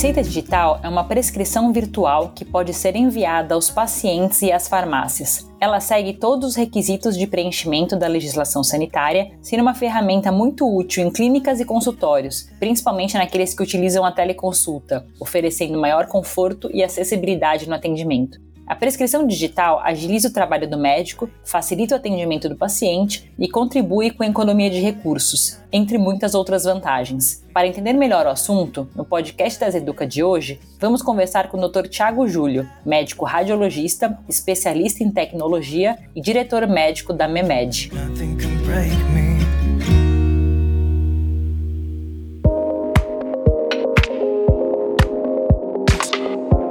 receita digital é uma prescrição virtual que pode ser enviada aos pacientes e às farmácias. Ela segue todos os requisitos de preenchimento da legislação sanitária, sendo uma ferramenta muito útil em clínicas e consultórios, principalmente naqueles que utilizam a teleconsulta, oferecendo maior conforto e acessibilidade no atendimento. A prescrição digital agiliza o trabalho do médico, facilita o atendimento do paciente e contribui com a economia de recursos, entre muitas outras vantagens. Para entender melhor o assunto, no podcast das Educa de hoje, vamos conversar com o Dr. Tiago Júlio, médico radiologista, especialista em tecnologia e diretor médico da MEMED.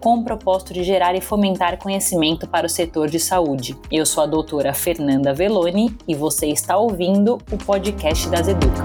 com o propósito de gerar e fomentar conhecimento para o setor de saúde. Eu sou a doutora Fernanda Veloni e você está ouvindo o podcast das Educa.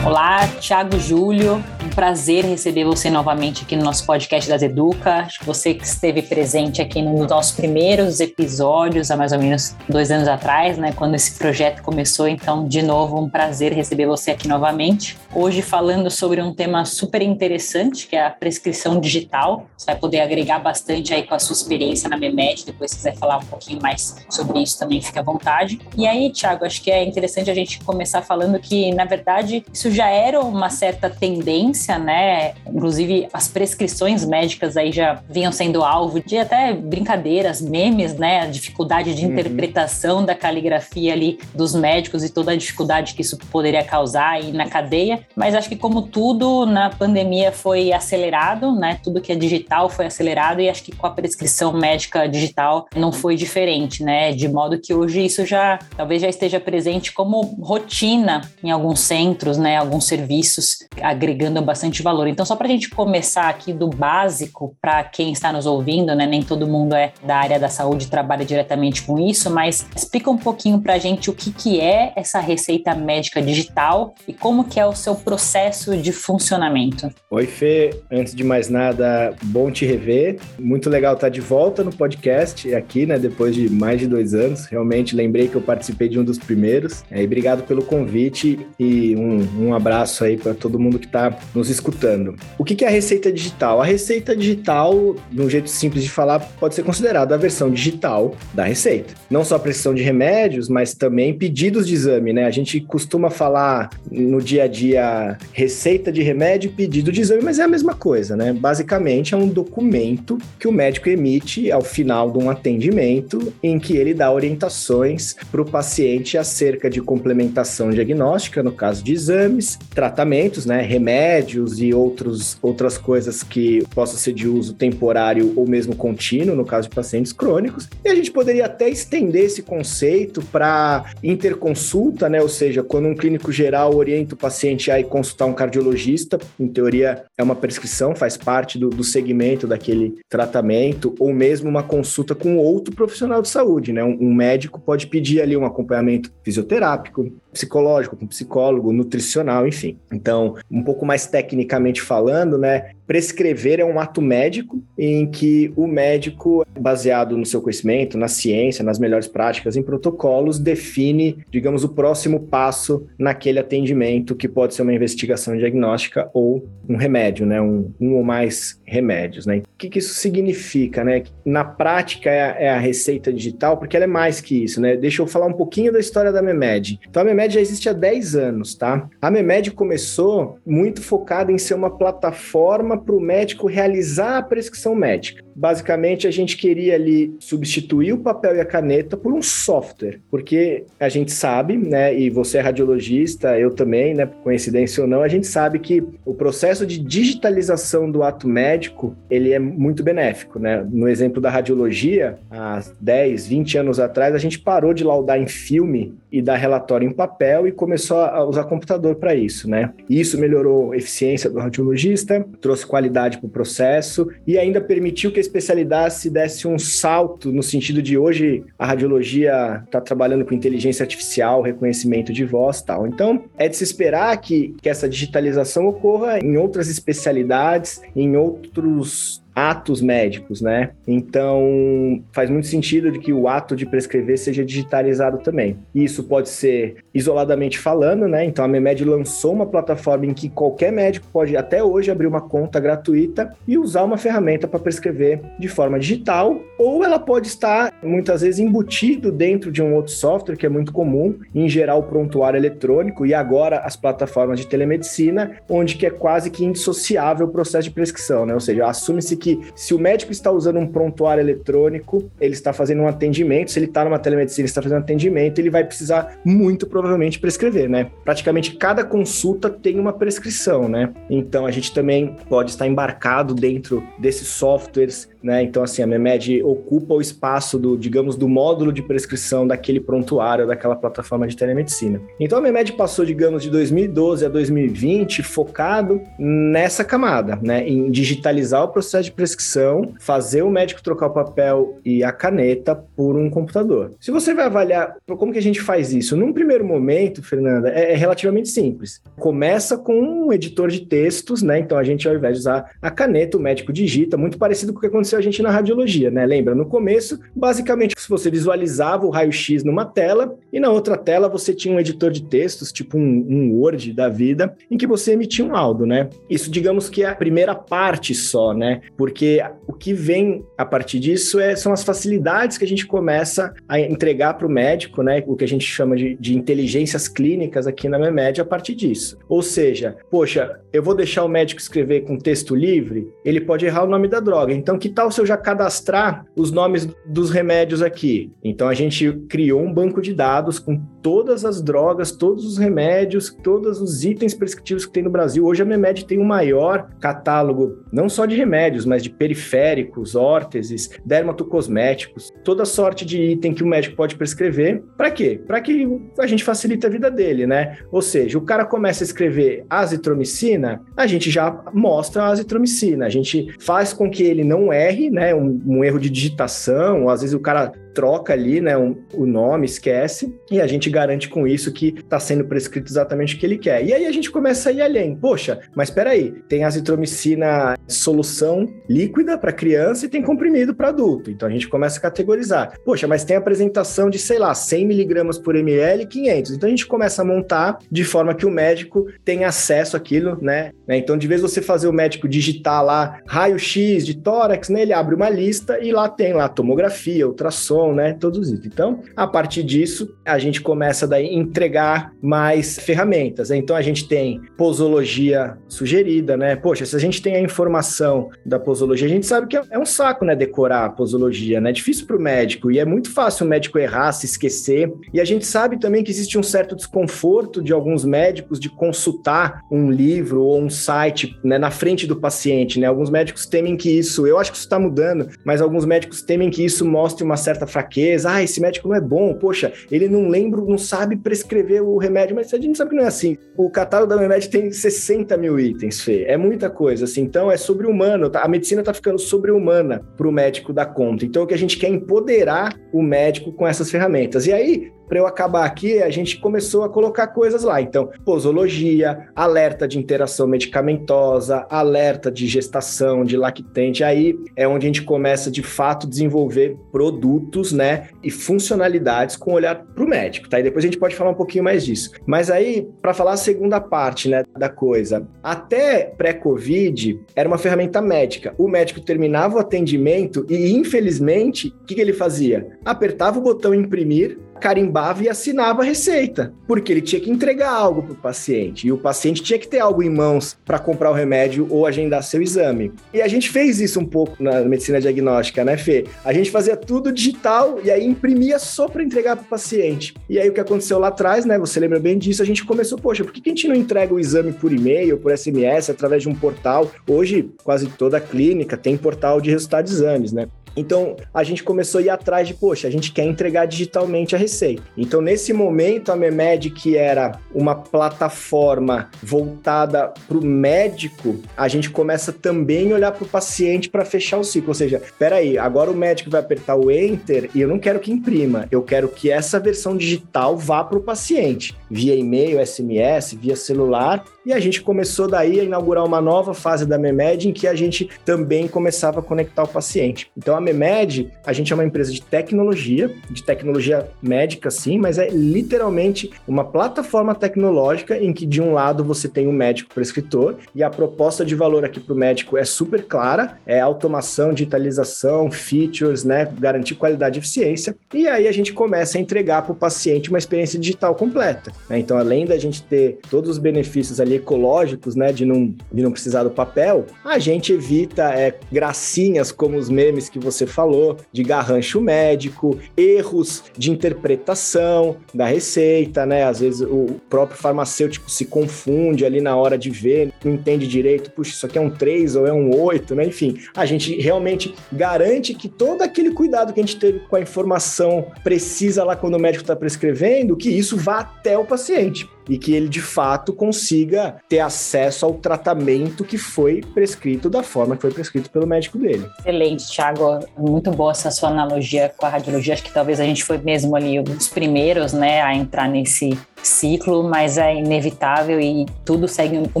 Olá, Thiago Júlio, prazer receber você novamente aqui no nosso podcast das Educa. Você que esteve presente aqui nos nossos primeiros episódios, há mais ou menos dois anos atrás, né, quando esse projeto começou. Então, de novo, um prazer receber você aqui novamente. Hoje, falando sobre um tema super interessante, que é a prescrição digital. Você vai poder agregar bastante aí com a sua experiência na MEMED. Depois, se quiser falar um pouquinho mais sobre isso, também fica à vontade. E aí, Thiago, acho que é interessante a gente começar falando que, na verdade, isso já era uma certa tendência né? Inclusive, as prescrições médicas aí já vinham sendo alvo de até brincadeiras, memes, né? A dificuldade de uhum. interpretação da caligrafia ali dos médicos e toda a dificuldade que isso poderia causar aí na cadeia. Mas acho que, como tudo, na pandemia foi acelerado, né? Tudo que é digital foi acelerado e acho que com a prescrição médica digital não foi diferente, né? De modo que hoje isso já talvez já esteja presente como rotina em alguns centros, né? Alguns serviços, agregando bastante valor. Então, só para a gente começar aqui do básico, para quem está nos ouvindo, né? Nem todo mundo é da área da saúde e trabalha diretamente com isso, mas explica um pouquinho para a gente o que, que é essa receita médica digital e como que é o seu processo de funcionamento. Oi, Fê. Antes de mais nada, bom te rever. Muito legal estar de volta no podcast aqui, né? Depois de mais de dois anos. Realmente lembrei que eu participei de um dos primeiros. É, e obrigado pelo convite e um, um abraço aí para todo mundo que está nos escutando. O que é a receita digital? A receita digital, de um jeito simples de falar, pode ser considerada a versão digital da receita. Não só a prescrição de remédios, mas também pedidos de exame, né? A gente costuma falar no dia a dia receita de remédio pedido de exame, mas é a mesma coisa, né? Basicamente é um documento que o médico emite ao final de um atendimento em que ele dá orientações para o paciente acerca de complementação diagnóstica, no caso de exames, tratamentos, né? Remédios e outros, outras coisas que possam ser de uso temporário ou mesmo contínuo, no caso de pacientes crônicos. E a gente poderia até estender esse conceito para interconsulta, né? Ou seja, quando um clínico geral orienta o paciente a ir consultar um cardiologista, em teoria é uma prescrição, faz parte do, do segmento daquele tratamento, ou mesmo uma consulta com outro profissional de saúde, né? Um, um médico pode pedir ali um acompanhamento fisioterápico, psicológico, com psicólogo, nutricional, enfim. Então, um pouco mais tecnicamente falando, né, prescrever é um ato médico em que o médico, baseado no seu conhecimento, na ciência, nas melhores práticas, em protocolos, define, digamos, o próximo passo naquele atendimento, que pode ser uma investigação diagnóstica ou um remédio, né? Um, um ou mais remédios, né? O que, que isso significa, né? Na prática é a, é a, receita digital, porque ela é mais que isso, né? Deixa eu falar um pouquinho da história da Memed. Então a Memed já existe há 10 anos, tá? A Memed começou muito focada em ser uma plataforma para o médico realizar a prescrição médica. Basicamente, a gente queria ali substituir o papel e a caneta por um software, porque a gente sabe, né, e você é radiologista, eu também, né, coincidência ou não, a gente sabe que o processo de digitalização do ato médico, ele é muito benéfico, né? No exemplo da radiologia, há 10, 20 anos atrás, a gente parou de laudar em filme e dar relatório em papel e começou a usar computador para isso, né? Isso melhorou a eficiência do radiologista, trouxe qualidade para o processo e ainda permitiu que a especialidade se desse um salto no sentido de hoje a radiologia está trabalhando com inteligência artificial, reconhecimento de voz tal. Então, é de se esperar que, que essa digitalização ocorra em outras especialidades, em outros atos médicos, né? Então, faz muito sentido de que o ato de prescrever seja digitalizado também. Isso pode ser isoladamente falando, né? Então, a Memed lançou uma plataforma em que qualquer médico pode até hoje abrir uma conta gratuita e usar uma ferramenta para prescrever de forma digital, ou ela pode estar muitas vezes embutido dentro de um outro software que é muito comum, em geral o prontuário eletrônico e agora as plataformas de telemedicina, onde que é quase que indissociável o processo de prescrição, né? Ou seja, assume-se que se o médico está usando um prontuário eletrônico, ele está fazendo um atendimento, se ele está numa telemedicina, está fazendo um atendimento, ele vai precisar muito provavelmente prescrever, né? Praticamente cada consulta tem uma prescrição, né? Então a gente também pode estar embarcado dentro desses softwares né? Então, assim, a MEMED ocupa o espaço do, digamos, do módulo de prescrição daquele prontuário, daquela plataforma de telemedicina. Então, a MEMED passou, digamos, de 2012 a 2020 focado nessa camada, né? Em digitalizar o processo de prescrição, fazer o médico trocar o papel e a caneta por um computador. Se você vai avaliar como que a gente faz isso, num primeiro momento, Fernanda, é, é relativamente simples. Começa com um editor de textos, né? Então, a gente, ao invés de usar a caneta, o médico digita, muito parecido com o que aconteceu aconteceu a gente na radiologia, né? Lembra? No começo, basicamente, você visualizava o raio-x numa tela e na outra tela você tinha um editor de textos, tipo um, um Word da vida, em que você emitia um laudo, né? Isso, digamos que é a primeira parte só, né? Porque o que vem a partir disso é, são as facilidades que a gente começa a entregar para o médico, né? O que a gente chama de, de inteligências clínicas aqui na MEMED a partir disso. Ou seja, poxa, eu vou deixar o médico escrever com texto livre, ele pode errar o nome da droga. Então, que tal se eu já cadastrar os nomes dos remédios aqui? Então a gente criou um banco de dados com todas as drogas, todos os remédios, todos os itens prescritivos que tem no Brasil. Hoje a Memed tem o maior catálogo, não só de remédios, mas de periféricos, órteses, dermatocosméticos, toda sorte de item que o médico pode prescrever. Para quê? Para que a gente facilite a vida dele, né? Ou seja, o cara começa a escrever azitromicina, a gente já mostra a azitromicina, a gente faz com que ele não erre, né? Um, um erro de digitação, às vezes o cara troca ali, né, um, o nome, esquece, e a gente garante com isso que está sendo prescrito exatamente o que ele quer. E aí a gente começa a ir além. Poxa, mas espera aí, tem azitromicina solução líquida para criança e tem comprimido para adulto. Então a gente começa a categorizar. Poxa, mas tem apresentação de, sei lá, 100 miligramas por ml e 500. Então a gente começa a montar de forma que o médico tenha acesso àquilo, né? Então, de vez você fazer o médico digitar lá raio-x de tórax, né, ele abre uma lista e lá tem lá tomografia, ultrassom, som, né? Todos isso. Então, a partir disso, a gente começa daí a entregar mais ferramentas. Né? Então, a gente tem posologia sugerida, né? Poxa, se a gente tem a informação da posologia, a gente sabe que é um saco, né? Decorar a posologia, né? É difícil para o médico e é muito fácil o médico errar, se esquecer. E a gente sabe também que existe um certo desconforto de alguns médicos de consultar um livro ou um site né, na frente do paciente, né? Alguns médicos temem que isso, eu acho que isso está mudando, mas alguns médicos temem que isso mostre uma certa fraqueza, ah, esse médico não é bom, poxa, ele não lembra, não sabe prescrever o remédio, mas a gente sabe que não é assim. O catálogo da remédio tem 60 mil itens, Fê, é muita coisa, assim, então é sobre-humano, tá? a medicina está ficando sobre-humana para o médico dar conta, então o que a gente quer é empoderar o médico com essas ferramentas. E aí, para eu acabar aqui, a gente começou a colocar coisas lá. Então, posologia, alerta de interação medicamentosa, alerta de gestação, de lactente. Aí é onde a gente começa de fato desenvolver produtos, né, e funcionalidades com olhar para o médico, tá? E depois a gente pode falar um pouquinho mais disso. Mas aí, para falar a segunda parte, né, da coisa, até pré-Covid era uma ferramenta médica. O médico terminava o atendimento e, infelizmente, o que, que ele fazia? Apertava o botão imprimir carimbava e assinava a receita, porque ele tinha que entregar algo para o paciente e o paciente tinha que ter algo em mãos para comprar o remédio ou agendar seu exame. E a gente fez isso um pouco na medicina diagnóstica, né, Fê? A gente fazia tudo digital e aí imprimia só para entregar para o paciente. E aí o que aconteceu lá atrás, né? Você lembra bem disso? A gente começou, poxa, por que a gente não entrega o exame por e-mail, por SMS, através de um portal? Hoje, quase toda clínica tem portal de resultado de exames, né? Então, a gente começou a ir atrás de, poxa, a gente quer entregar digitalmente a receita. Então, nesse momento, a Memed, que era uma plataforma voltada para o médico, a gente começa também a olhar para o paciente para fechar o ciclo. Ou seja, peraí, agora o médico vai apertar o Enter e eu não quero que imprima, eu quero que essa versão digital vá para o paciente, via e-mail, SMS, via celular, e a gente começou daí a inaugurar uma nova fase da Memed em que a gente também começava a conectar o paciente. Então a Memed, a gente é uma empresa de tecnologia, de tecnologia médica sim, mas é literalmente uma plataforma tecnológica em que de um lado você tem um médico prescritor e a proposta de valor aqui para o médico é super clara, é automação, digitalização, features, né, garantir qualidade e eficiência. E aí a gente começa a entregar para o paciente uma experiência digital completa. Né? Então além da gente ter todos os benefícios ali ali ecológicos, né, de não, de não precisar do papel, a gente evita é, gracinhas como os memes que você falou, de garrancho médico, erros de interpretação da receita, né? Às vezes o próprio farmacêutico se confunde ali na hora de ver, não entende direito, puxa, isso aqui é um 3 ou é um 8, né? Enfim, a gente realmente garante que todo aquele cuidado que a gente teve com a informação precisa lá quando o médico está prescrevendo, que isso vá até o paciente e que ele de fato consiga ter acesso ao tratamento que foi prescrito da forma que foi prescrito pelo médico dele. Excelente, Thiago. Muito boa essa sua analogia com a radiologia. Acho que talvez a gente foi mesmo ali os primeiros, né, a entrar nesse ciclo, mas é inevitável e tudo segue o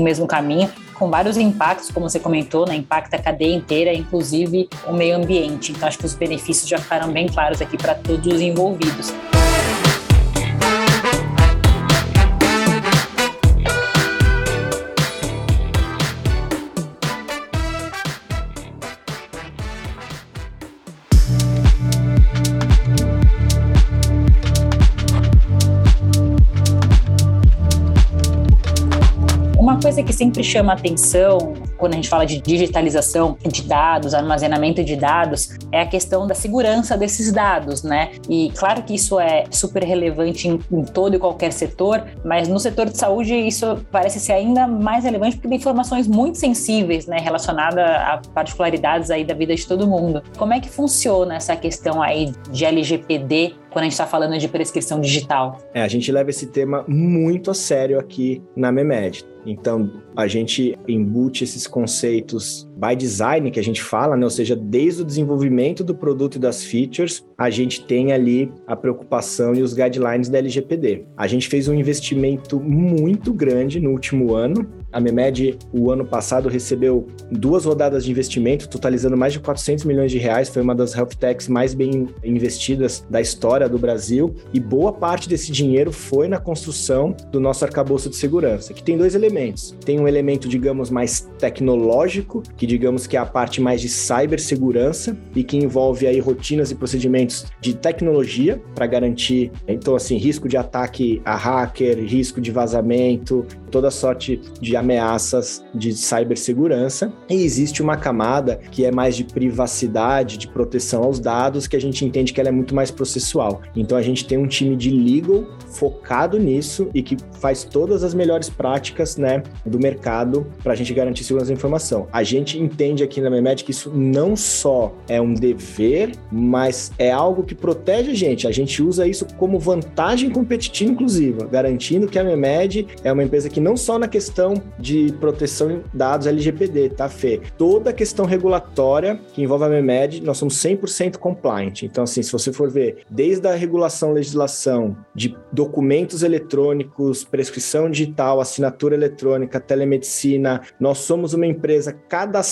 mesmo caminho com vários impactos, como você comentou, né? impacta a cadeia inteira, inclusive o meio ambiente. Então, acho que os benefícios já ficaram bem claros aqui para todos os envolvidos. Sempre chama atenção quando a gente fala de digitalização de dados, armazenamento de dados, é a questão da segurança desses dados, né? E claro que isso é super relevante em, em todo e qualquer setor, mas no setor de saúde isso parece ser ainda mais relevante porque tem informações muito sensíveis, né, relacionadas a particularidades aí da vida de todo mundo. Como é que funciona essa questão aí de LGPD quando a gente está falando de prescrição digital? É, a gente leva esse tema muito a sério aqui na MEMED. Então, a gente embute esses conceitos by design que a gente fala, né? ou seja, desde o desenvolvimento do produto e das features, a gente tem ali a preocupação e os guidelines da LGPD. A gente fez um investimento muito grande no último ano. A Memed, o ano passado, recebeu duas rodadas de investimento, totalizando mais de 400 milhões de reais. Foi uma das health techs mais bem investidas da história do Brasil. E boa parte desse dinheiro foi na construção do nosso arcabouço de segurança, que tem dois elementos. Tem um elemento, digamos, mais tecnológico, que digamos que é a parte mais de cibersegurança e que envolve aí rotinas e procedimentos de tecnologia para garantir, então assim, risco de ataque a hacker, risco de vazamento, toda sorte de ameaças de cibersegurança. E existe uma camada que é mais de privacidade, de proteção aos dados, que a gente entende que ela é muito mais processual. Então a gente tem um time de legal focado nisso e que faz todas as melhores práticas, né, do mercado para a gente garantir segurança da informação. A gente entende aqui na Memed que isso não só é um dever, mas é algo que protege a gente. A gente usa isso como vantagem competitiva, inclusiva, garantindo que a Memed é uma empresa que não só na questão de proteção de dados LGPD, tá, Fê? Toda a questão regulatória que envolve a Memed, nós somos 100% compliant. Então, assim, se você for ver, desde a regulação, legislação de documentos eletrônicos, prescrição digital, assinatura eletrônica, telemedicina, nós somos uma empresa cadastrada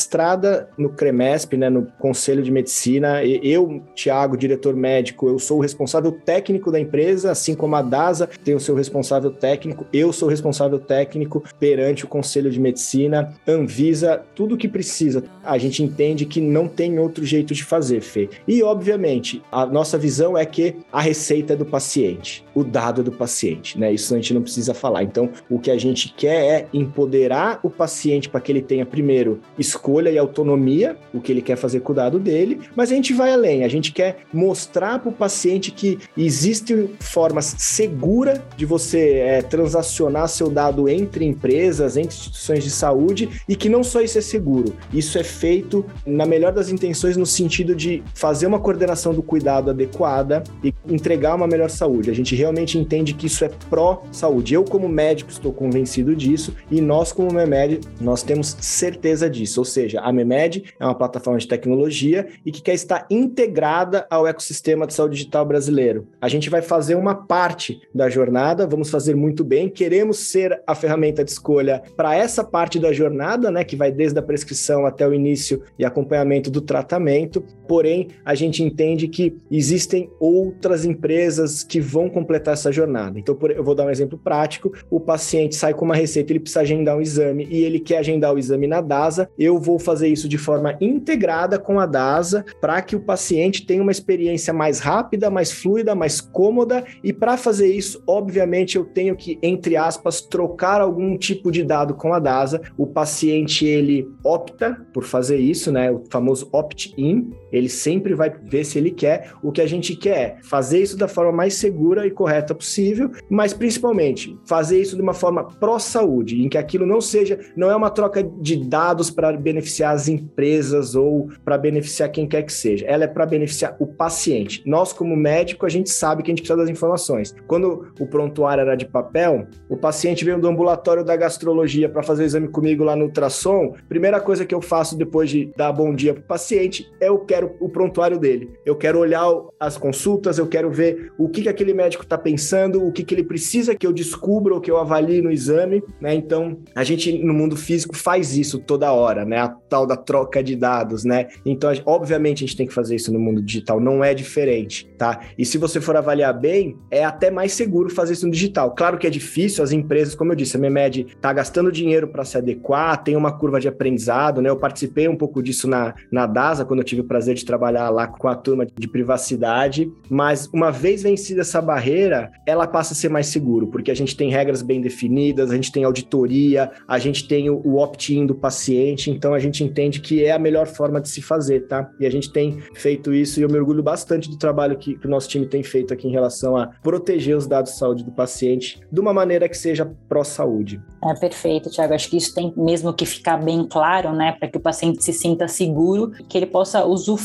no CREMESP, né, no Conselho de Medicina. Eu, Tiago, diretor médico, eu sou o responsável técnico da empresa, assim como a DASA tem o seu responsável técnico, eu sou o responsável técnico perante Conselho de Medicina, Anvisa, tudo o que precisa. A gente entende que não tem outro jeito de fazer, Fê. E, obviamente, a nossa visão é que a receita é do paciente, o dado é do paciente, né? Isso a gente não precisa falar. Então, o que a gente quer é empoderar o paciente para que ele tenha, primeiro, escolha e autonomia, o que ele quer fazer com o dado dele, mas a gente vai além, a gente quer mostrar para o paciente que existem formas seguras de você é, transacionar seu dado entre empresas, entre instituições de saúde e que não só isso é seguro, isso é feito na melhor das intenções no sentido de fazer uma coordenação do cuidado adequada e entregar uma melhor saúde. A gente realmente entende que isso é pró-saúde. Eu, como médico, estou convencido disso e nós, como MEMED, nós temos certeza disso. Ou seja, a MEMED é uma plataforma de tecnologia e que quer estar integrada ao ecossistema de saúde digital brasileiro. A gente vai fazer uma parte da jornada, vamos fazer muito bem, queremos ser a ferramenta de escolha para essa parte da jornada, né, que vai desde a prescrição até o início e acompanhamento do tratamento. Porém, a gente entende que existem outras empresas que vão completar essa jornada. Então, eu vou dar um exemplo prático: o paciente sai com uma receita, ele precisa agendar um exame e ele quer agendar o exame na DASA. Eu vou fazer isso de forma integrada com a DASA para que o paciente tenha uma experiência mais rápida, mais fluida, mais cômoda. E para fazer isso, obviamente, eu tenho que, entre aspas, trocar algum tipo de dado com a DASA. O paciente ele opta por fazer isso, né? O famoso opt-in. Ele sempre vai ver se ele quer. O que a gente quer é fazer isso da forma mais segura e correta possível, mas principalmente fazer isso de uma forma pró-saúde, em que aquilo não seja, não é uma troca de dados para beneficiar as empresas ou para beneficiar quem quer que seja. Ela é para beneficiar o paciente. Nós, como médico, a gente sabe que a gente precisa das informações. Quando o prontuário era de papel, o paciente veio do ambulatório da gastrologia para fazer o exame comigo lá no ultrassom. Primeira coisa que eu faço depois de dar bom dia para o paciente é eu quero o prontuário dele. Eu quero olhar as consultas, eu quero ver o que, que aquele médico está pensando, o que, que ele precisa que eu descubra ou que eu avalie no exame, né? Então, a gente no mundo físico faz isso toda hora, né? A tal da troca de dados, né? Então, obviamente, a gente tem que fazer isso no mundo digital, não é diferente, tá? E se você for avaliar bem, é até mais seguro fazer isso no digital. Claro que é difícil, as empresas, como eu disse, a Memed está gastando dinheiro para se adequar, tem uma curva de aprendizado, né? Eu participei um pouco disso na, na DASA, quando eu tive o prazer de trabalhar lá com a turma de privacidade, mas uma vez vencida essa barreira, ela passa a ser mais seguro, porque a gente tem regras bem definidas, a gente tem auditoria, a gente tem o, o opt-in do paciente, então a gente entende que é a melhor forma de se fazer, tá? E a gente tem feito isso e eu me orgulho bastante do trabalho que, que o nosso time tem feito aqui em relação a proteger os dados de saúde do paciente de uma maneira que seja pró-saúde. É perfeito, Tiago. Acho que isso tem mesmo que ficar bem claro, né, para que o paciente se sinta seguro, que ele possa usufruir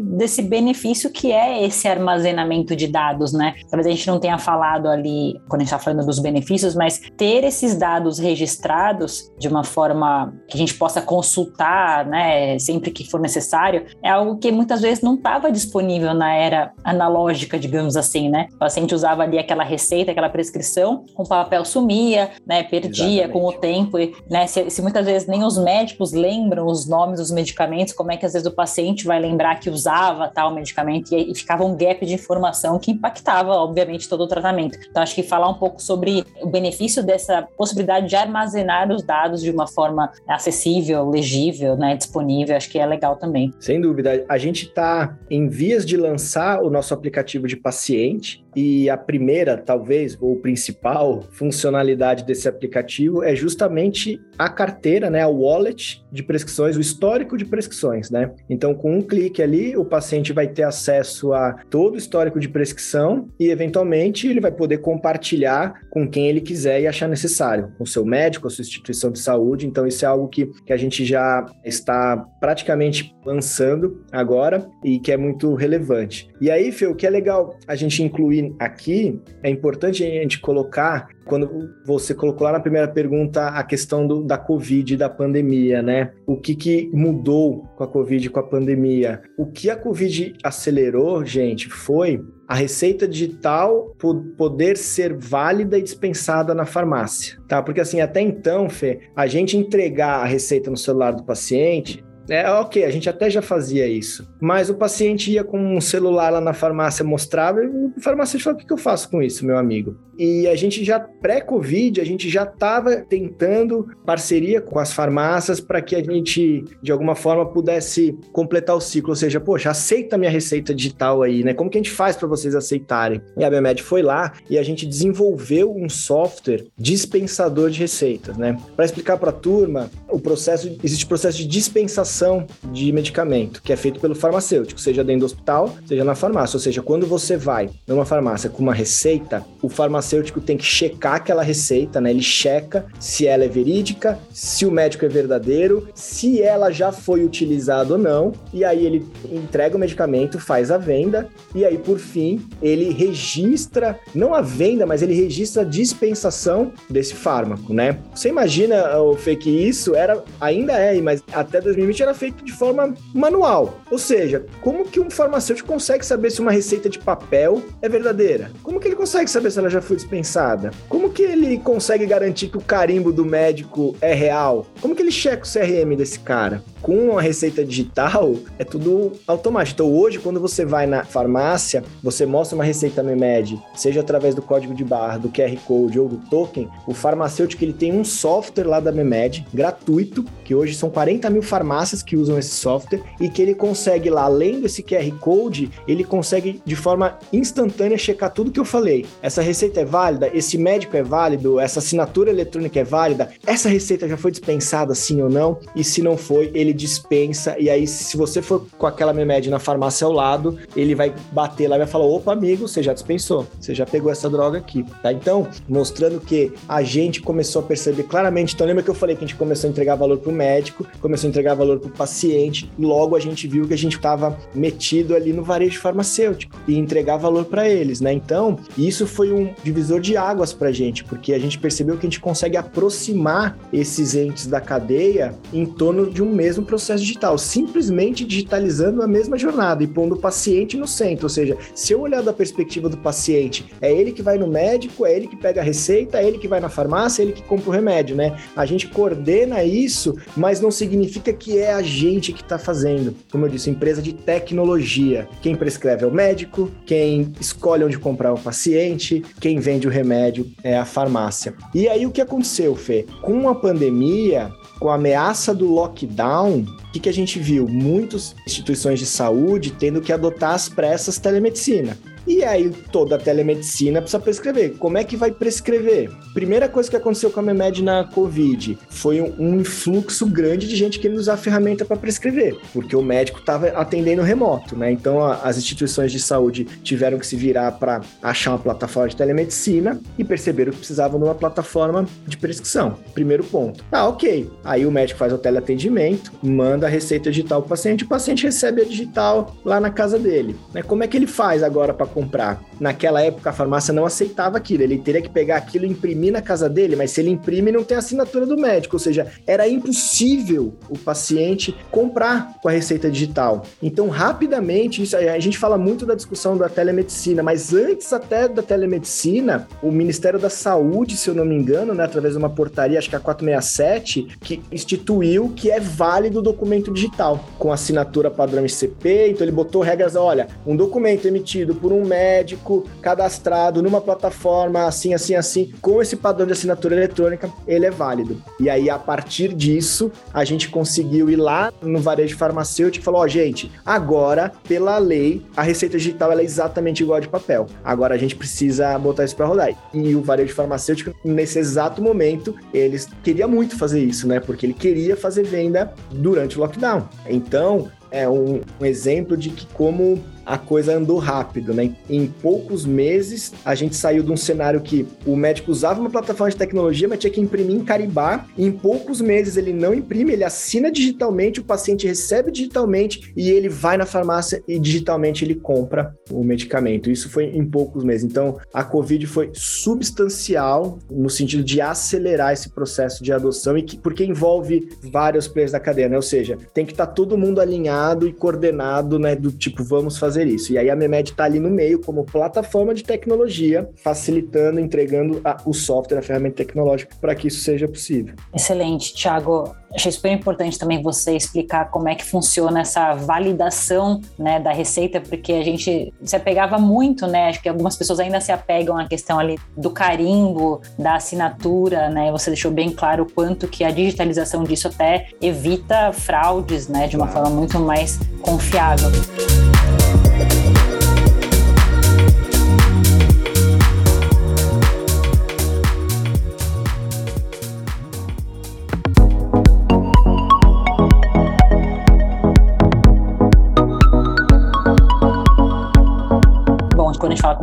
desse benefício que é esse armazenamento de dados, né? Talvez a gente não tenha falado ali quando a gente está falando dos benefícios, mas ter esses dados registrados de uma forma que a gente possa consultar, né, sempre que for necessário, é algo que muitas vezes não estava disponível na era analógica, digamos assim, né? O paciente usava ali aquela receita, aquela prescrição, o papel sumia, né, perdia Exatamente. com o tempo, né? Se, se muitas vezes nem os médicos lembram os nomes dos medicamentos, como é que às vezes o paciente vai lembrar que usava tal medicamento e, e ficava um gap de informação que impactava, obviamente, todo o tratamento. Então, acho que falar um pouco sobre o benefício dessa possibilidade de armazenar os dados de uma forma acessível, legível, né, disponível, acho que é legal também. Sem dúvida. A gente está em vias de lançar o nosso aplicativo de paciente e a primeira, talvez, ou principal funcionalidade desse aplicativo é justamente a carteira, né, a wallet de prescrições, o histórico de prescrições, né? Então, com um clique ali, o paciente vai ter acesso a todo o histórico de prescrição e, eventualmente, ele vai poder compartilhar com quem ele quiser e achar necessário, com o seu médico, a sua instituição de saúde. Então, isso é algo que, que a gente já está praticamente lançando agora e que é muito relevante. E aí, Fê, o que é legal a gente incluir aqui, é importante a gente colocar, quando você colocou lá na primeira pergunta a questão do, da Covid, da pandemia, né? O que, que mudou com a Covid, com a pandemia? O que a Covid acelerou, gente, foi a receita digital poder ser válida e dispensada na farmácia, tá? Porque assim, até então, Fê, a gente entregar a receita no celular do paciente É ok, a gente até já fazia isso. Mas o paciente ia com um celular lá na farmácia, mostrava, e o farmacêutico falou: o que eu faço com isso, meu amigo? E a gente já, pré-Covid, a gente já estava tentando parceria com as farmácias para que a gente, de alguma forma, pudesse completar o ciclo. Ou seja, poxa, aceita minha receita digital aí, né? Como que a gente faz para vocês aceitarem? E a Biomed foi lá e a gente desenvolveu um software dispensador de receitas, né? Para explicar para a turma, o processo existe processo de dispensação de medicamento, que é feito pelo farmacêutico, seja dentro do hospital, seja na farmácia. Ou seja, quando você vai numa farmácia com uma receita, o farmacêutico tem que checar aquela receita, né? Ele checa se ela é verídica, se o médico é verdadeiro, se ela já foi utilizada ou não, e aí ele entrega o medicamento, faz a venda, e aí por fim ele registra, não a venda, mas ele registra a dispensação desse fármaco, né? Você imagina, o fake isso era, ainda é, mas até 2020 era feito de forma manual. Ou seja, como que um farmacêutico consegue saber se uma receita de papel é verdadeira? Como que ele consegue saber se ela já foi dispensada? Como que ele consegue garantir que o carimbo do médico é real? Como que ele checa o CRM desse cara? Com a receita digital, é tudo automático. Então, hoje, quando você vai na farmácia, você mostra uma receita MEMED, seja através do código de barra, do QR Code ou do token, o farmacêutico ele tem um software lá da MEMED, gratuito, que hoje são 40 mil farmácias que usam esse software, e que ele consegue lá, além desse QR Code, ele consegue de forma instantânea checar tudo que eu falei. Essa receita é válida? Esse médico é válido? Essa assinatura eletrônica é válida? Essa receita já foi dispensada, sim ou não? E se não foi, ele dispensa. E aí, se você for com aquela Memed na farmácia ao lado, ele vai bater lá e vai falar: opa, amigo, você já dispensou, você já pegou essa droga aqui. Tá? Então, mostrando que a gente começou a perceber claramente. Então, lembra que eu falei que a gente começou a entregar valor para o médico, começou a entregar valor para o paciente, logo a gente viu que a gente estava metido ali no varejo farmacêutico e entregar valor para eles, né? Então, isso foi um divisor de águas para a gente, porque a gente percebeu que a gente consegue aproximar esses entes da cadeia em torno de um mesmo processo digital, simplesmente digitalizando a mesma jornada e pondo o paciente no centro. Ou seja, se eu olhar da perspectiva do paciente, é ele que vai no médico, é ele que pega a receita, é ele que vai na farmácia, é ele que compra o remédio, né? A gente coordena isso, mas não significa que é a gente que está fazendo. Como eu disse, empresa de tecnologia. Quem prescreve é o médico, quem escolhe onde comprar é o paciente, quem vende o remédio é a farmácia. E aí o que aconteceu, Fê? Com a pandemia, com a ameaça do lockdown, o que, que a gente viu? Muitas instituições de saúde tendo que adotar as pressas telemedicina. E aí toda a telemedicina precisa prescrever. Como é que vai prescrever? Primeira coisa que aconteceu com a Memed na Covid foi um, influxo grande de gente querendo usar a ferramenta para prescrever, porque o médico estava atendendo remoto, né? Então a, as instituições de saúde tiveram que se virar para achar uma plataforma de telemedicina e perceberam que precisavam de uma plataforma de prescrição. Primeiro ponto. Ah, ok. Aí o médico faz o teleatendimento, manda a receita digital para o paciente, o paciente recebe a digital lá na casa dele. Né? Como é que ele faz agora para comprar. Naquela época, a farmácia não aceitava aquilo. Ele teria que pegar aquilo e imprimir na casa dele, mas se ele imprime, não tem assinatura do médico. Ou seja, era impossível o paciente comprar com a receita digital. Então, rapidamente, isso a gente fala muito da discussão da telemedicina, mas antes até da telemedicina, o Ministério da Saúde, se eu não me engano, né, através de uma portaria, acho que a 467, que instituiu que é válido o documento digital, com assinatura padrão ICP. Então, ele botou regras: olha, um documento emitido por um médico cadastrado numa plataforma assim, assim, assim, com esse padrão de assinatura eletrônica, ele é válido. E aí, a partir disso, a gente conseguiu ir lá no varejo farmacêutico e falou: ó, oh, gente, agora, pela lei, a receita digital é exatamente igual a de papel. Agora a gente precisa botar isso para rodar. E o varejo farmacêutico, nesse exato momento, eles queria muito fazer isso, né? Porque ele queria fazer venda durante o lockdown. Então, é um, um exemplo de que como a coisa andou rápido, né? Em poucos meses, a gente saiu de um cenário que o médico usava uma plataforma de tecnologia, mas tinha que imprimir em carimbá. Em poucos meses, ele não imprime, ele assina digitalmente, o paciente recebe digitalmente e ele vai na farmácia e digitalmente ele compra o medicamento. Isso foi em poucos meses. Então, a Covid foi substancial no sentido de acelerar esse processo de adoção e que, porque envolve vários players da cadeia, né? Ou seja, tem que estar tá todo mundo alinhado e coordenado, né? Do tipo, vamos fazer fazer isso. E aí a Memed está ali no meio como plataforma de tecnologia, facilitando, entregando a, o software, a ferramenta tecnológica para que isso seja possível. Excelente, Thiago. Achei super importante também você explicar como é que funciona essa validação né, da receita, porque a gente se apegava muito, né? Acho que algumas pessoas ainda se apegam à questão ali do carimbo, da assinatura, né? Você deixou bem claro o quanto que a digitalização disso até evita fraudes, né? De uma claro. forma muito mais confiável.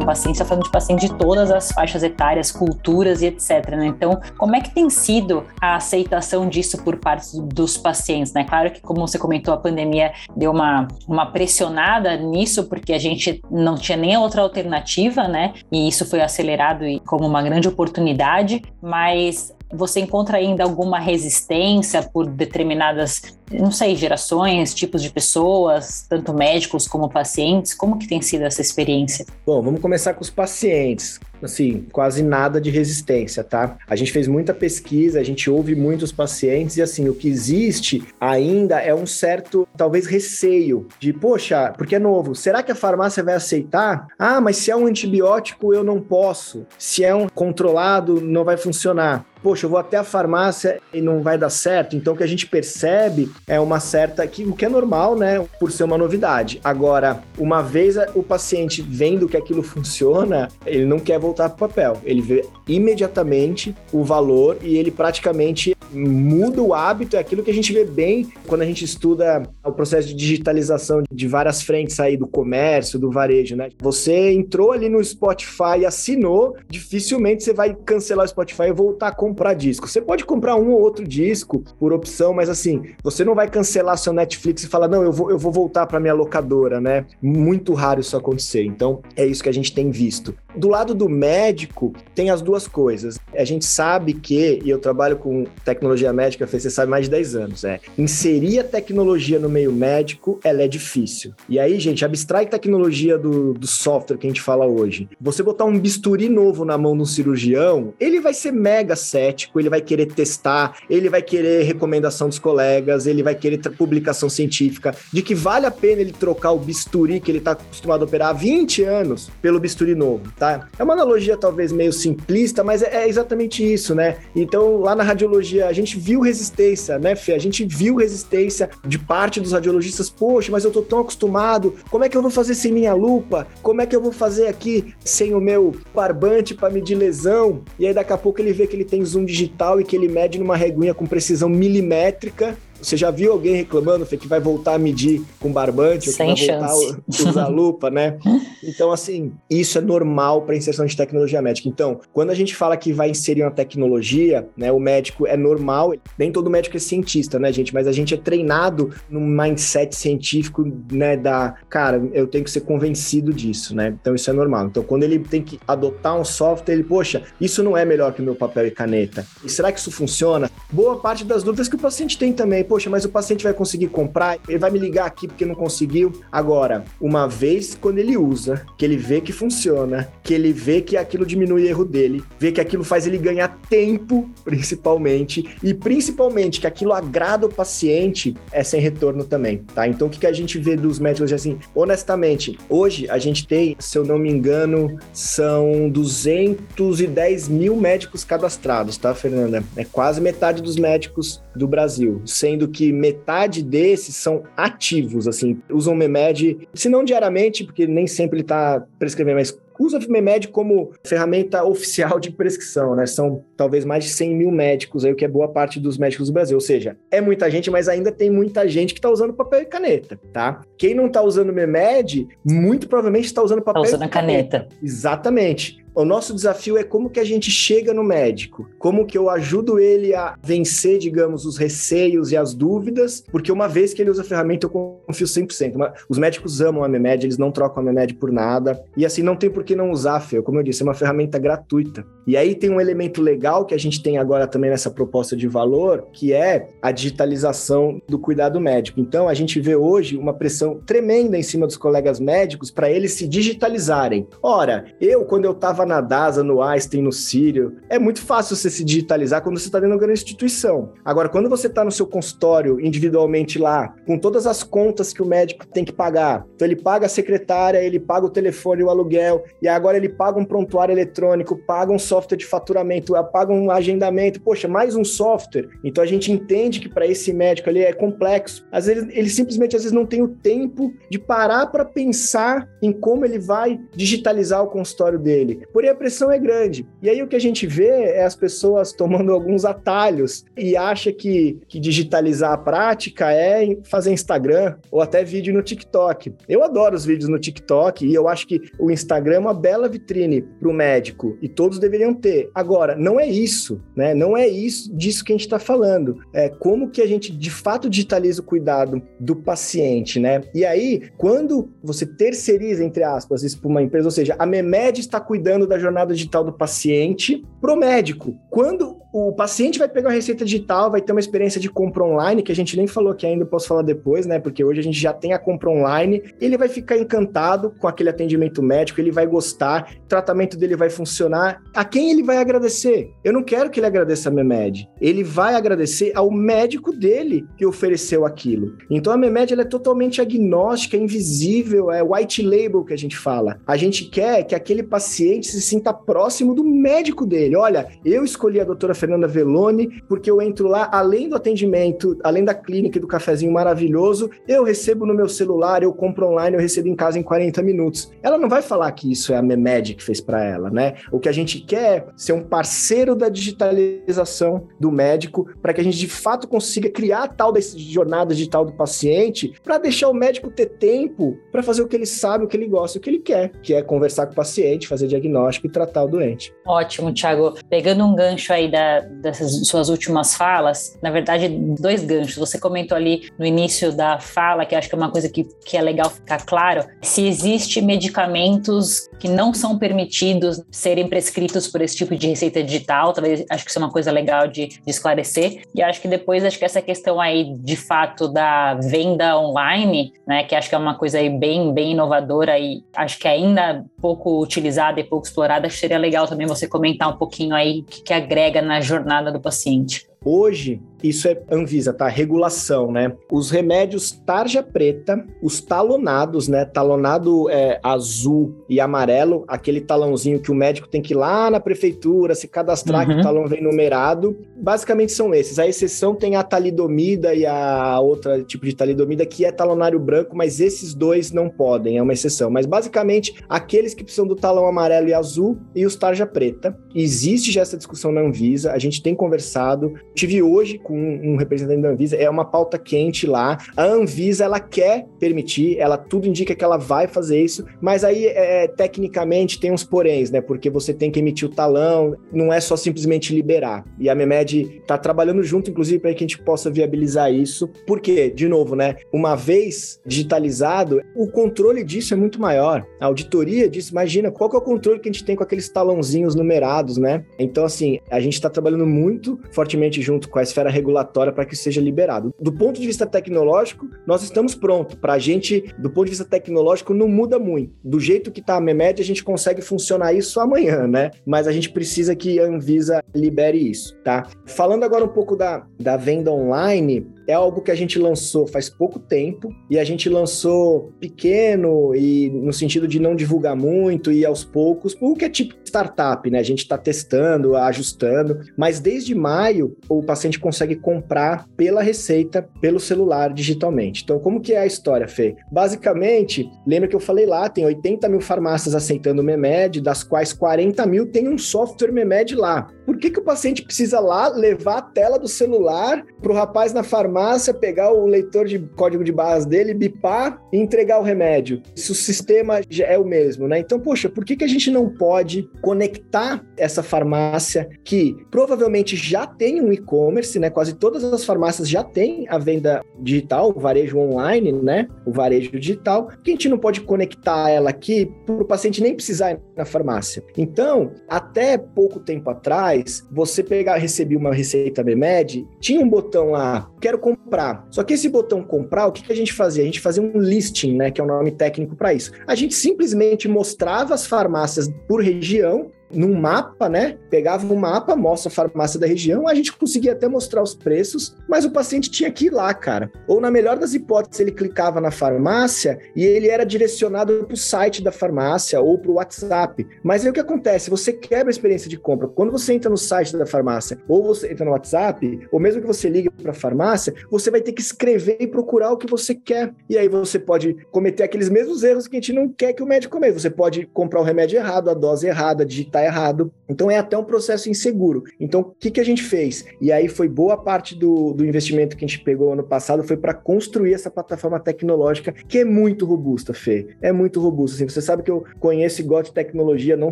Paciente, está falando de paciente de todas as faixas etárias, culturas e etc. Né? Então, como é que tem sido a aceitação disso por parte dos pacientes? Né? Claro que, como você comentou, a pandemia deu uma, uma pressionada nisso, porque a gente não tinha nem outra alternativa, né? E isso foi acelerado como uma grande oportunidade, mas você encontra ainda alguma resistência por determinadas, não sei, gerações, tipos de pessoas, tanto médicos como pacientes? Como que tem sido essa experiência? Bom, vamos começar com os pacientes assim, quase nada de resistência, tá? A gente fez muita pesquisa, a gente ouve muitos pacientes e assim, o que existe ainda é um certo, talvez, receio de, poxa, porque é novo, será que a farmácia vai aceitar? Ah, mas se é um antibiótico eu não posso. Se é um controlado, não vai funcionar poxa, eu vou até a farmácia e não vai dar certo. Então, o que a gente percebe é uma certa. Que, o que é normal, né? Por ser uma novidade. Agora, uma vez o paciente vendo que aquilo funciona, ele não quer voltar para o papel. Ele vê imediatamente o valor e ele praticamente muda o hábito. É aquilo que a gente vê bem quando a gente estuda o processo de digitalização de várias frentes aí do comércio, do varejo, né? Você entrou ali no Spotify assinou, dificilmente você vai cancelar o Spotify e voltar a comprar disco. Você pode comprar um ou outro disco por opção, mas assim, você não vai cancelar seu Netflix e falar, não, eu vou, eu vou voltar para minha locadora, né? Muito raro isso acontecer. Então, é isso que a gente tem visto. Do lado do médico, tem as duas coisas. A gente sabe que, e eu trabalho com tecnologia médica, você sabe, mais de 10 anos, é. Inserir a tecnologia no meio médico, ela é difícil. E aí, gente, abstrai tecnologia do, do software que a gente fala hoje. Você botar um bisturi novo na mão de um cirurgião, ele vai ser mega cético, ele vai querer testar, ele vai querer recomendação dos colegas, ele vai querer publicação científica de que vale a pena ele trocar o bisturi que ele está acostumado a operar há 20 anos pelo bisturi novo, tá? É uma analogia talvez meio simplista, mas é, é, exatamente isso, né? Então, lá na radiologia, a gente viu resistência, né, Fê? A gente viu resistência de parte dos radiologistas. Poxa, mas eu tô tão acostumado, como é que eu vou fazer sem minha lupa? Como é que eu vou fazer aqui sem o meu barbante para medir lesão? E aí, daqui a pouco, ele vê que ele tem zoom digital e que ele mede numa reguinha com precisão milimétrica você já viu alguém reclamando Fê, que vai voltar a medir com barbante, Sem ou que vai chance. voltar a usar lupa, né? Então, assim, isso é normal para inserção de tecnologia médica. Então, quando a gente fala que vai inserir uma tecnologia, né, o médico é normal, nem todo médico é cientista, né, gente? Mas a gente é treinado num mindset científico, né, da, cara, eu tenho que ser convencido disso, né? Então, isso é normal. Então, quando ele tem que adotar um software, ele, poxa, isso não é melhor que o meu papel e caneta. E será que isso funciona? Boa parte das dúvidas que o paciente tem também poxa, mas o paciente vai conseguir comprar, ele vai me ligar aqui porque não conseguiu. Agora, uma vez quando ele usa, que ele vê que funciona, que ele vê que aquilo diminui erro dele, vê que aquilo faz ele ganhar tempo, principalmente, e principalmente que aquilo agrada o paciente, é sem retorno também, tá? Então, o que, que a gente vê dos médicos assim? Honestamente, hoje a gente tem, se eu não me engano, são 210 mil médicos cadastrados, tá, Fernanda? É quase metade dos médicos do Brasil, sem sendo que metade desses são ativos, assim, usam o MEMED, se não diariamente, porque nem sempre ele está prescrevendo, mas usa o MEMED como ferramenta oficial de prescrição, né? São talvez mais de 100 mil médicos aí, o que é boa parte dos médicos do Brasil. Ou seja, é muita gente, mas ainda tem muita gente que está usando papel e caneta, tá? Quem não está usando o MEMED, muito provavelmente está usando papel tá usando e caneta. caneta. Exatamente. o nosso desafio é como que a gente chega no médico, como que eu ajudo ele a vencer, digamos, os receios e as dúvidas, porque uma vez que ele usa a ferramenta, eu confio 100%. Os médicos amam a Memed, eles não trocam a Memed por nada, e assim, não tem por que não usar, Fê, como eu disse, é uma ferramenta gratuita. E aí tem um elemento legal que a gente tem agora também nessa proposta de valor, que é a digitalização do cuidado médico. Então, a gente vê hoje uma pressão tremenda em cima dos colegas médicos para eles se digitalizarem. Ora, eu, quando eu estava na DASA, no Einstein, no Sírio, é muito fácil você se digitalizar quando você está dentro de uma grande instituição. Agora, quando você está no seu consultório, individualmente lá, com todas as contas que o médico tem que pagar, então ele paga a secretária, ele paga o telefone, o aluguel, e agora ele paga um prontuário eletrônico, paga um software de faturamento, paga um agendamento, poxa, mais um software. Então a gente entende que para esse médico ali é complexo. Às vezes ele simplesmente às vezes não tem o tempo de parar para pensar em como ele vai digitalizar o consultório dele. Porém a pressão é grande. E aí o que a gente vê é as pessoas tomando alguns atalhos e acha que, que digitalizar a prática é fazer Instagram ou até vídeo no TikTok. Eu adoro os vídeos no TikTok e eu acho que o Instagram é uma bela vitrine para o médico e todos deveriam ter. Agora, não é isso, né? Não é isso disso que a gente está falando. É como que a gente de fato digitaliza o cuidado do paciente, né? E aí, quando você terceiriza, entre aspas, isso para uma empresa, ou seja, a Memed está cuidando da jornada digital do paciente para o médico. Quando o paciente vai pegar a receita digital, vai ter uma experiência de compra online, que a gente nem falou que ainda posso falar depois, né? Porque hoje a gente já tem a compra online. Ele vai ficar encantado com aquele atendimento médico, ele vai gostar, o tratamento dele vai funcionar. A quem ele vai agradecer? Eu não quero que ele agradeça a Memed. Ele vai agradecer ao médico dele que ofereceu aquilo. Então a Memed ela é totalmente agnóstica, invisível, é white label que a gente fala. A gente quer que aquele paciente se sinta próximo do médico dele. Olha, eu escolhi a doutora Veloni, porque eu entro lá, além do atendimento, além da clínica e do cafezinho maravilhoso, eu recebo no meu celular, eu compro online, eu recebo em casa em 40 minutos. Ela não vai falar que isso é a Memed que fez para ela, né? O que a gente quer é ser um parceiro da digitalização do médico para que a gente de fato consiga criar a tal da jornada digital do paciente para deixar o médico ter tempo para fazer o que ele sabe, o que ele gosta, o que ele quer, que é conversar com o paciente, fazer diagnóstico e tratar o doente. Ótimo, Thiago. Pegando um gancho aí da dessas suas últimas falas, na verdade, dois ganchos. Você comentou ali no início da fala, que acho que é uma coisa que, que é legal ficar claro, se existe medicamentos que não são permitidos serem prescritos por esse tipo de receita digital, talvez acho que isso é uma coisa legal de, de esclarecer. E acho que depois, acho que essa questão aí, de fato, da venda online, né, que acho que é uma coisa aí bem, bem inovadora e acho que ainda pouco utilizada e pouco explorada, seria legal também você comentar um pouquinho aí o que, que agrega na jornada do paciente. Hoje, isso é Anvisa, tá? Regulação, né? Os remédios tarja preta, os talonados, né? Talonado é, azul e amarelo, aquele talãozinho que o médico tem que ir lá na prefeitura se cadastrar uhum. que o talão vem numerado. Basicamente são esses. A exceção tem a talidomida e a outra tipo de talidomida que é talonário branco, mas esses dois não podem, é uma exceção. Mas basicamente aqueles que precisam do talão amarelo e azul e os tarja preta. Existe já essa discussão na Anvisa, a gente tem conversado. Tive hoje com um representante da Anvisa, é uma pauta quente lá. A Anvisa, ela quer permitir, ela tudo indica que ela vai fazer isso, mas aí, é, é, tecnicamente, tem uns poréns, né? Porque você tem que emitir o talão, não é só simplesmente liberar. E a Memed tá trabalhando junto, inclusive, para que a gente possa viabilizar isso. Porque, de novo, né? Uma vez digitalizado, o controle disso é muito maior. A auditoria disso, imagina, qual que é o controle que a gente tem com aqueles talãozinhos numerados, né? Então, assim, a gente está trabalhando muito fortemente junto com a esfera regulatória para que seja liberado. Do ponto de vista tecnológico, nós estamos prontos. Para a gente, do ponto de vista tecnológico, não muda muito. Do jeito que está a Memed, a gente consegue funcionar isso amanhã, né? Mas a gente precisa que a Anvisa libere isso, tá? Falando agora um pouco da, da venda online, é algo que a gente lançou faz pouco tempo e a gente lançou pequeno e no sentido de não divulgar muito e aos poucos, porque é tipo startup, né? A gente está testando, ajustando, mas desde maio o paciente consegue comprar pela receita, pelo celular, digitalmente. Então, como que é a história, Fê? Basicamente, lembra que eu falei lá, tem 80 mil farmácias aceitando o Memed, das quais 40 mil tem um software Memed lá. Por que, que o paciente precisa lá levar a tela do celular para o rapaz na farmácia farmácia, pegar o leitor de código de barras dele, bipar e entregar o remédio. Se o sistema já é o mesmo, né? Então, poxa, por que, que a gente não pode conectar essa farmácia que provavelmente já tem um e-commerce, né? Quase todas as farmácias já têm a venda digital, o varejo online, né? O varejo digital, que a gente não pode conectar ela aqui para o paciente nem precisar na farmácia. Então, até pouco tempo atrás, você pegar, receber uma receita Memed, tinha um botão lá, quero comprar. Só que esse botão comprar, o que, que a gente fazia? A gente fazia um listing, né? Que é o nome técnico para isso. A gente simplesmente mostrava as farmácias por região num mapa, né? Pegava um mapa, mostra a farmácia da região, a gente conseguia até mostrar os preços, mas o paciente tinha que ir lá, cara. Ou na melhor das hipóteses, ele clicava na farmácia e ele era direcionado para o site da farmácia ou para o WhatsApp. Mas aí o que acontece? Você quebra a experiência de compra. Quando você entra no site da farmácia ou você entra no WhatsApp, ou mesmo que você ligue para a farmácia, você vai ter que escrever e procurar o que você quer. E aí você pode cometer aqueles mesmos erros que a gente não quer que o médico cometa. Você pode comprar o remédio errado, a dose errada, digitar está errado. Então é até um processo inseguro. Então o que, que a gente fez? E aí foi boa parte do, do investimento que a gente pegou ano passado foi para construir essa plataforma tecnológica que é muito robusta, Fê. É muito robusta. Assim, você sabe que eu conheço e gosto de tecnologia, não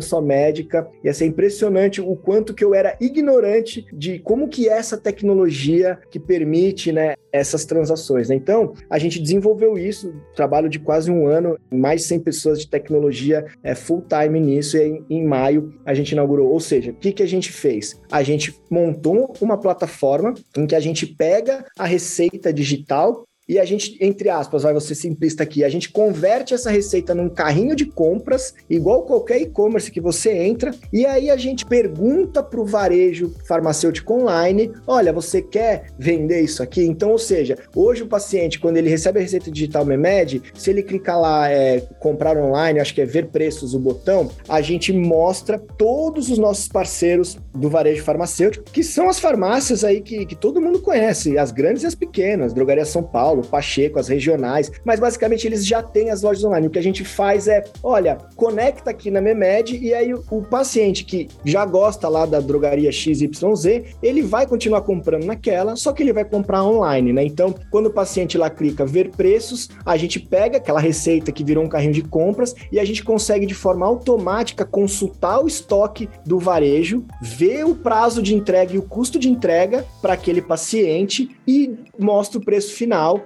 só médica, e assim, é impressionante o quanto que eu era ignorante de como que é essa tecnologia que permite, né, essas transações. Né? Então, a gente desenvolveu isso, trabalho de quase um ano, mais de 100 pessoas de tecnologia é, full time nisso, e em maio a gente inaugurou. Ou seja, o que, que a gente fez? A gente montou uma plataforma em que a gente pega a receita digital e a gente, entre aspas, vai você simplista aqui, a gente converte essa receita num carrinho de compras, igual qualquer e-commerce que você entra, e aí a gente pergunta para o varejo farmacêutico online: olha, você quer vender isso aqui? Então, ou seja, hoje o paciente, quando ele recebe a receita digital Memed, se ele clicar lá, é, comprar online, acho que é ver preços, o botão, a gente mostra todos os nossos parceiros do varejo farmacêutico, que são as farmácias aí que, que todo mundo conhece, as grandes e as pequenas, Drogaria São Paulo. Paulo, Pacheco, as regionais, mas basicamente eles já têm as lojas online. O que a gente faz é, olha, conecta aqui na Memed e aí o, o paciente que já gosta lá da drogaria XYZ, ele vai continuar comprando naquela, só que ele vai comprar online, né? Então, quando o paciente lá clica ver preços, a gente pega aquela receita que virou um carrinho de compras e a gente consegue de forma automática consultar o estoque do varejo, ver o prazo de entrega e o custo de entrega para aquele paciente e mostra o preço final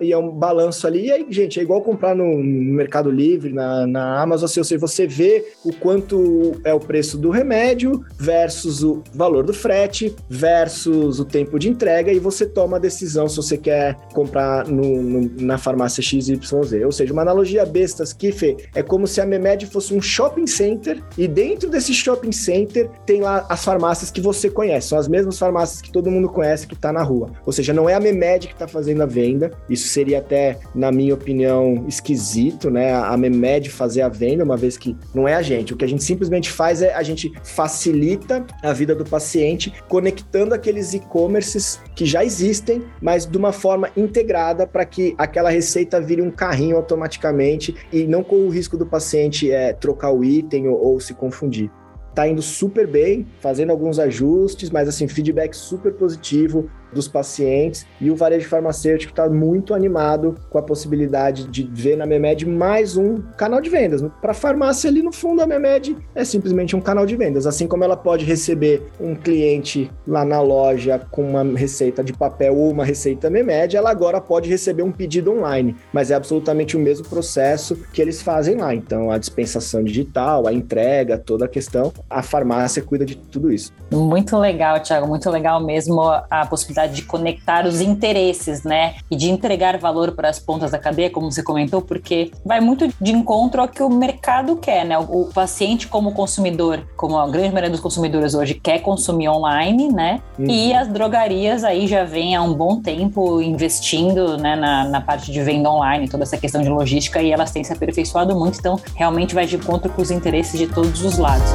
e é um balanço ali. E aí, gente, é igual comprar no, no Mercado Livre, na, na Amazon, assim, ou seja, você vê o quanto é o preço do remédio versus o valor do frete versus o tempo de entrega e você toma a decisão se você quer comprar no, no, na farmácia XYZ. Ou seja, uma analogia bestas que, Fê, é como se a Memed fosse um shopping center e dentro desse shopping center tem lá as farmácias que você conhece, são as mesmas farmácias que todo mundo conhece que está na rua. Ou seja, não é a Memed que está fazendo a venda, isso seria até, na minha opinião, esquisito, né? A Memed fazer a venda, uma vez que não é a gente. O que a gente simplesmente faz é a gente facilita a vida do paciente, conectando aqueles e-commerces que já existem, mas de uma forma integrada para que aquela receita vire um carrinho automaticamente e não corra o risco do paciente é, trocar o item ou, ou se confundir tá indo super bem, fazendo alguns ajustes, mas assim, feedback super positivo dos pacientes e o varejo farmacêutico está muito animado com a possibilidade de ver na Memed mais um canal de vendas. Para farmácia ali no fundo a Memed é simplesmente um canal de vendas, assim como ela pode receber um cliente lá na loja com uma receita de papel ou uma receita Memed, ela agora pode receber um pedido online, mas é absolutamente o mesmo processo que eles fazem lá. Então a dispensação digital, a entrega, toda a questão, a farmácia cuida de tudo isso. Muito legal, Thiago, muito legal mesmo a possibilidade de conectar os interesses, né? E de entregar valor para as pontas da cadeia, como você comentou, porque vai muito de encontro ao que o mercado quer, né? O, paciente, como consumidor, como a grande maioria dos consumidores hoje, quer consumir online, né? Uhum. E as drogarias aí já vêm há um bom tempo investindo né, na, na parte de venda online, toda essa questão de logística, e elas têm se aperfeiçoado muito, então realmente vai de encontro com os interesses de todos os lados.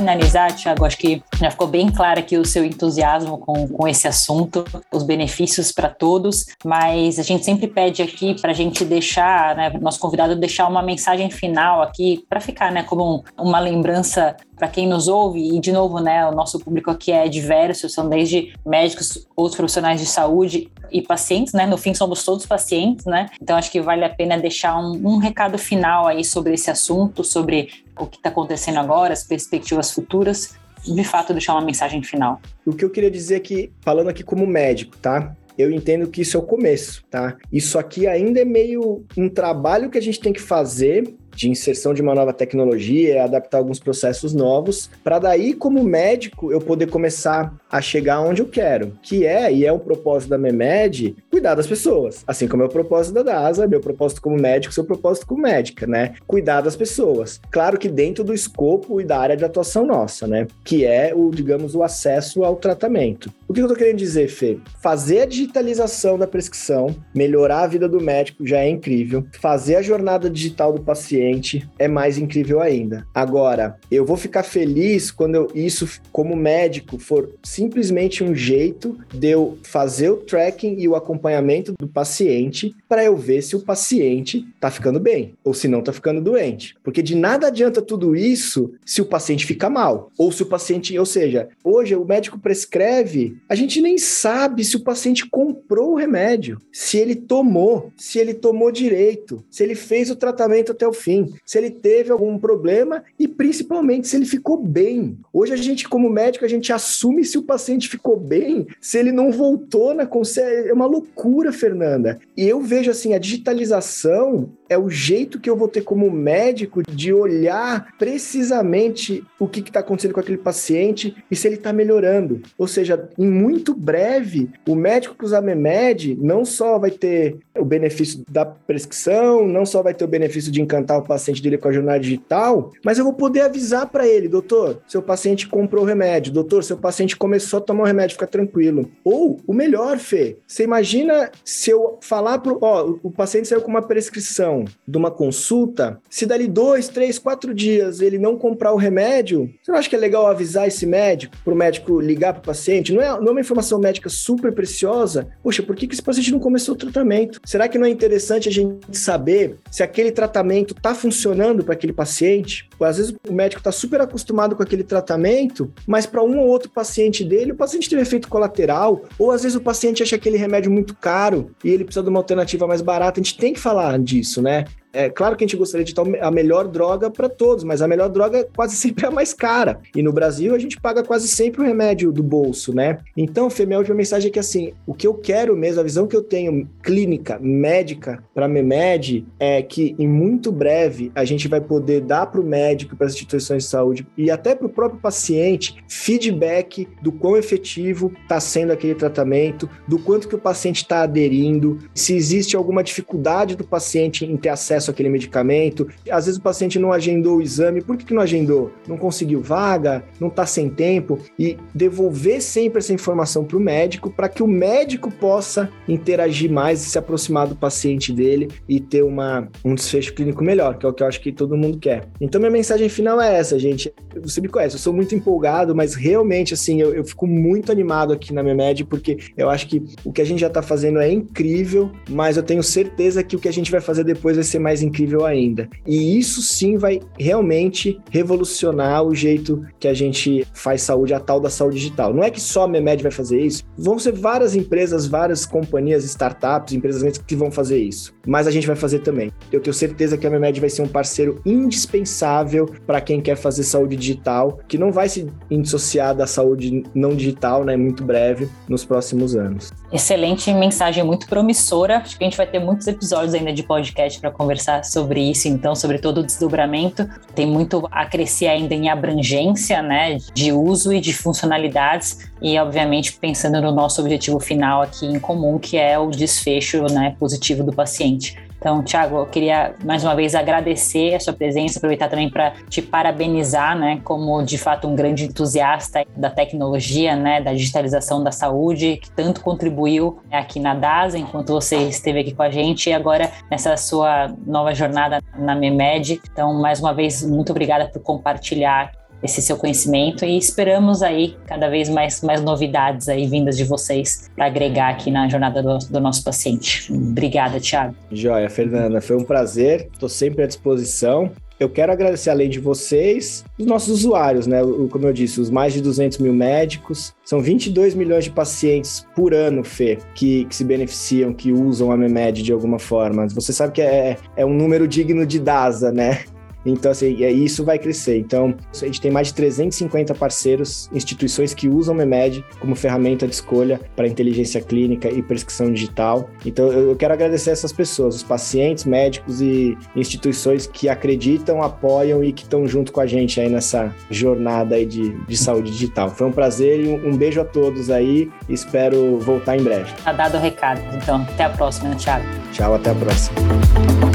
Finalizar, Thiago, acho que Já ficou bem claro aqui o seu entusiasmo com, com esse assunto, os benefícios para todos, mas a gente sempre pede aqui para a gente deixar, né, nosso convidado deixar uma mensagem final aqui para ficar, né, como um, uma lembrança para quem nos ouve, e de novo, né, o nosso público aqui é diverso, são desde médicos, outros profissionais de saúde e pacientes, né? No fim, somos todos pacientes, né? Então, acho que vale a pena deixar um, um recado final aí sobre esse assunto, sobre o que está acontecendo agora, as perspectivas futuras, de fato, deixar uma mensagem final. O que eu queria dizer é que, falando aqui como médico, tá? eu entendo que isso é o começo, tá? Isso aqui ainda é meio um trabalho que a gente tem que fazer de inserção de uma nova tecnologia, adaptar alguns processos novos, para daí, como médico, eu poder começar a chegar onde eu quero, que é, e é o propósito da MEMED, cuidar das pessoas. Assim como é o propósito da DASA, meu propósito como médico, seu propósito como médica, né? Cuidar das pessoas. Claro que dentro do escopo e da área de atuação nossa, né? Que é o, digamos, o acesso ao tratamento. O que eu tô querendo dizer, Fê? Fazer a digitalização da prescrição, melhorar a vida do médico já é incrível. Fazer a jornada digital do paciente é mais incrível ainda. Agora, eu vou ficar feliz quando eu, isso, como médico, for simplesmente um jeito de eu fazer o tracking e o acompanhamento do paciente para eu ver se o paciente está ficando bem ou se não está ficando doente. Porque de nada adianta tudo isso se o paciente fica mal ou se o paciente, ou seja, hoje o médico prescreve, a gente nem sabe se o paciente comprou o remédio, se ele tomou, se ele tomou direito, se ele fez o tratamento até o fim se ele teve algum problema e principalmente se ele ficou bem. Hoje a gente, como médico, a gente assume se o paciente ficou bem, se ele não voltou na é uma loucura, Fernanda. E eu vejo assim, a digitalização é o jeito que eu vou ter como médico de olhar precisamente o que está acontecendo com aquele paciente e se ele está melhorando. Ou seja, em muito breve, o médico que usar MEMED não só vai ter o benefício da prescrição, não só vai ter o benefício de encantar o paciente dele com a jornada digital, mas eu vou poder avisar para ele, doutor, seu paciente comprou o remédio, doutor, seu paciente começou a tomar o remédio, fica tranquilo. Ou, o melhor, Fê, você imagina se eu falar pro, ó, o paciente saiu com uma prescrição de uma consulta, se dali dois, três, quatro dias ele não comprar o remédio, você não acha que é legal avisar esse médico, pro médico ligar pro paciente? Não é, não é uma informação médica super preciosa? Poxa, por que, que esse paciente não começou o tratamento? Será que não é interessante a gente saber se aquele tratamento está funcionando para aquele paciente? Às vezes o médico está super acostumado com aquele tratamento, mas para um ou outro paciente dele, o paciente teve efeito colateral, ou às vezes o paciente acha aquele remédio muito caro e ele precisa de uma alternativa mais barata. A gente tem que falar disso, né? É claro que a gente gostaria de ter a melhor droga para todos, mas a melhor droga quase sempre é a mais cara. E no Brasil a gente paga quase sempre o remédio do bolso, né? Então, Fê, minha última mensagem é que assim, o que eu quero mesmo, a visão que eu tenho clínica, médica para a MEMED é que em muito breve a gente vai poder dar para o médico, para as instituições de saúde e até para o próprio paciente feedback do quão efetivo está sendo aquele tratamento, do quanto que o paciente está aderindo, se existe alguma dificuldade do paciente em ter acesso acesso àquele medicamento. Às vezes o paciente não agendou o exame. Por que, que não agendou? Não conseguiu vaga? Não está sem tempo? E devolver sempre essa informação para o médico para que o médico possa interagir mais e se aproximar do paciente dele e ter uma, um desfecho clínico melhor, que é o que eu acho que todo mundo quer. Então, minha mensagem final é essa, gente. Você me conhece, eu sou muito empolgado, mas realmente, assim, eu, eu fico muito animado aqui na MEMED, porque eu acho que o que a gente já está fazendo é incrível, mas eu tenho certeza que o que a gente vai fazer depois vai ser mais mais incrível ainda. E isso sim vai realmente revolucionar o jeito que a gente faz saúde, a tal da saúde digital. Não é que só a Memed vai fazer isso, vão ser várias empresas, várias companhias, startups, empresas que vão fazer isso. Mas a gente vai fazer também. Eu tenho certeza que a Memed vai ser um parceiro indispensável para quem quer fazer saúde digital, que não vai se dissociar da saúde não digital, né, muito breve, nos próximos anos. Excelente mensagem, muito promissora. Acho que a gente vai ter muitos episódios ainda de podcast para conversar conversar sobre isso, então, sobre todo o desdobramento. Tem muito a crescer ainda em abrangência, né, de uso e de funcionalidades, e, obviamente, pensando no nosso objetivo final aqui em comum, que é o desfecho né, positivo do paciente. Então, Thiago, eu queria mais uma vez agradecer a sua presença, aproveitar também para te parabenizar, né, como de fato um grande entusiasta da tecnologia, né, da digitalização da saúde, que tanto contribuiu aqui na DASA, enquanto você esteve aqui com a gente, e agora nessa sua nova jornada na MEMED. Então, mais uma vez, muito obrigada por compartilhar esse seu conhecimento e esperamos aí cada vez mais, mais novidades aí vindas de vocês para agregar aqui na jornada do, do nosso paciente. Obrigada, Tiago. Joia, Fernanda, foi um prazer, estou sempre à disposição. Eu quero agradecer, além de vocês, os nossos usuários, né? Como eu disse, os mais de 200 mil médicos. São 22 milhões de pacientes por ano, Fê, que, que se beneficiam, que usam a MEMED de alguma forma. Você sabe que é, é um número digno de DASA, né? Então, assim, isso vai crescer. Então, a gente tem mais de 350 parceiros, instituições que usam o MEMED como ferramenta de escolha para inteligência clínica e prescrição digital. Então, eu quero agradecer essas pessoas, os pacientes, médicos e instituições que acreditam, apoiam e que estão junto com a gente aí nessa jornada aí de, de saúde digital. Foi um prazer e um, um beijo a todos aí. Espero voltar em breve. Tá dado o recado. Então, até a próxima, Thiago. Tchau, até a próxima.